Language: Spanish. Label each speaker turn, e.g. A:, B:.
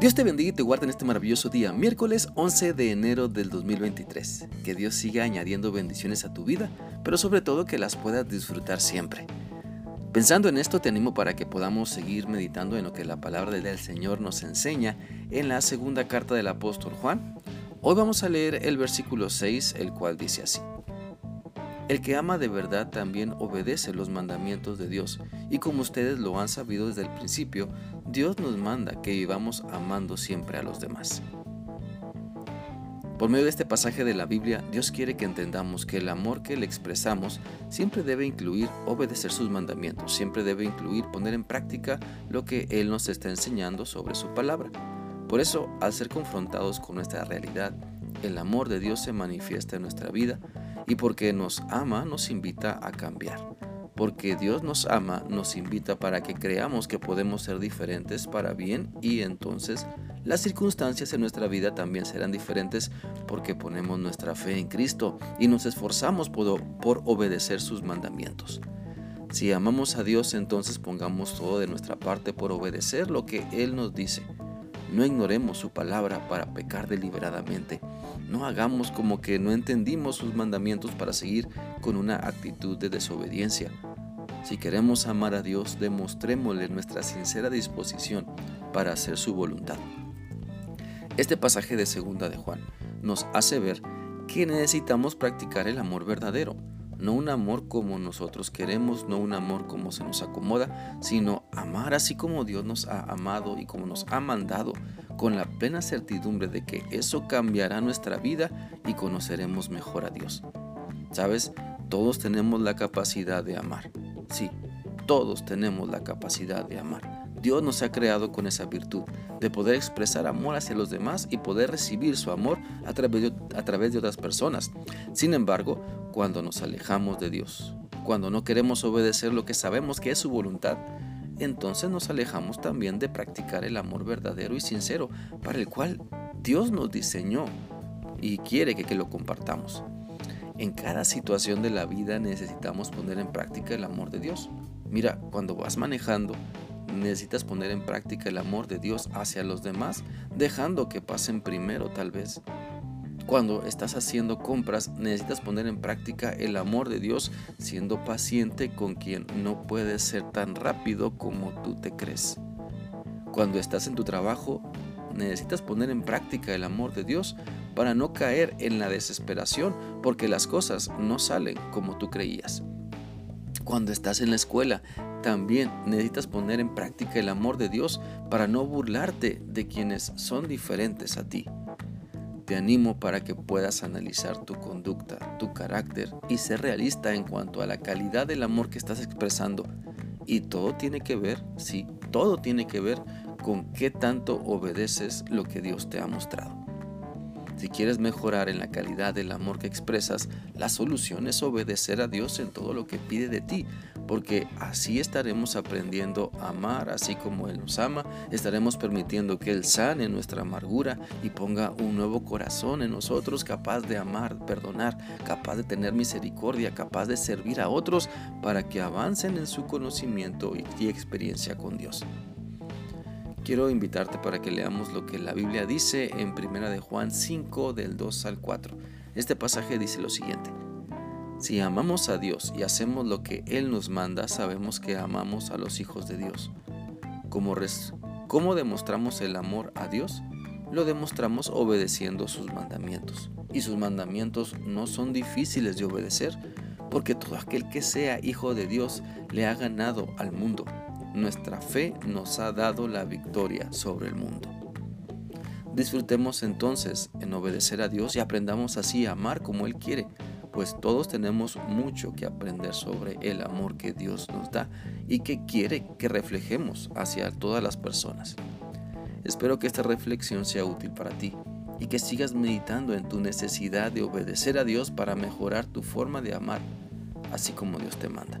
A: Dios te bendiga y te guarde en este maravilloso día, miércoles 11 de enero del 2023. Que Dios siga añadiendo bendiciones a tu vida, pero sobre todo que las puedas disfrutar siempre. Pensando en esto, te animo para que podamos seguir meditando en lo que la palabra del Señor nos enseña en la segunda carta del apóstol Juan. Hoy vamos a leer el versículo 6, el cual dice así. El que ama de verdad también obedece los mandamientos de Dios, y como ustedes lo han sabido desde el principio, Dios nos manda que vivamos amando siempre a los demás. Por medio de este pasaje de la Biblia, Dios quiere que entendamos que el amor que le expresamos siempre debe incluir obedecer sus mandamientos, siempre debe incluir poner en práctica lo que Él nos está enseñando sobre su palabra. Por eso, al ser confrontados con nuestra realidad, el amor de Dios se manifiesta en nuestra vida y porque nos ama nos invita a cambiar. Porque Dios nos ama nos invita para que creamos que podemos ser diferentes para bien y entonces las circunstancias en nuestra vida también serán diferentes porque ponemos nuestra fe en Cristo y nos esforzamos por, por obedecer sus mandamientos. Si amamos a Dios, entonces pongamos todo de nuestra parte por obedecer lo que Él nos dice. No ignoremos su palabra para pecar deliberadamente. No hagamos como que no entendimos sus mandamientos para seguir con una actitud de desobediencia. Si queremos amar a Dios, demostrémosle nuestra sincera disposición para hacer su voluntad. Este pasaje de segunda de Juan nos hace ver que necesitamos practicar el amor verdadero no un amor como nosotros queremos, no un amor como se nos acomoda, sino amar así como Dios nos ha amado y como nos ha mandado, con la plena certidumbre de que eso cambiará nuestra vida y conoceremos mejor a Dios. ¿Sabes? Todos tenemos la capacidad de amar. Sí, todos tenemos la capacidad de amar. Dios nos ha creado con esa virtud de poder expresar amor hacia los demás y poder recibir su amor a través de, a través de otras personas. Sin embargo, cuando nos alejamos de Dios, cuando no queremos obedecer lo que sabemos que es su voluntad, entonces nos alejamos también de practicar el amor verdadero y sincero para el cual Dios nos diseñó y quiere que, que lo compartamos. En cada situación de la vida necesitamos poner en práctica el amor de Dios. Mira, cuando vas manejando, necesitas poner en práctica el amor de Dios hacia los demás, dejando que pasen primero tal vez. Cuando estás haciendo compras, necesitas poner en práctica el amor de Dios siendo paciente con quien no puede ser tan rápido como tú te crees. Cuando estás en tu trabajo, necesitas poner en práctica el amor de Dios para no caer en la desesperación porque las cosas no salen como tú creías. Cuando estás en la escuela, también necesitas poner en práctica el amor de Dios para no burlarte de quienes son diferentes a ti. Te animo para que puedas analizar tu conducta, tu carácter y ser realista en cuanto a la calidad del amor que estás expresando. Y todo tiene que ver, sí, todo tiene que ver con qué tanto obedeces lo que Dios te ha mostrado. Si quieres mejorar en la calidad del amor que expresas, la solución es obedecer a Dios en todo lo que pide de ti, porque así estaremos aprendiendo a amar así como Él nos ama, estaremos permitiendo que Él sane nuestra amargura y ponga un nuevo corazón en nosotros capaz de amar, perdonar, capaz de tener misericordia, capaz de servir a otros para que avancen en su conocimiento y experiencia con Dios quiero invitarte para que leamos lo que la Biblia dice en 1 de Juan 5 del 2 al 4. Este pasaje dice lo siguiente: Si amamos a Dios y hacemos lo que Él nos manda, sabemos que amamos a los hijos de Dios. ¿Cómo, ¿Cómo demostramos el amor a Dios? Lo demostramos obedeciendo sus mandamientos. Y sus mandamientos no son difíciles de obedecer, porque todo aquel que sea hijo de Dios le ha ganado al mundo nuestra fe nos ha dado la victoria sobre el mundo. Disfrutemos entonces en obedecer a Dios y aprendamos así a amar como Él quiere, pues todos tenemos mucho que aprender sobre el amor que Dios nos da y que quiere que reflejemos hacia todas las personas. Espero que esta reflexión sea útil para ti y que sigas meditando en tu necesidad de obedecer a Dios para mejorar tu forma de amar, así como Dios te manda.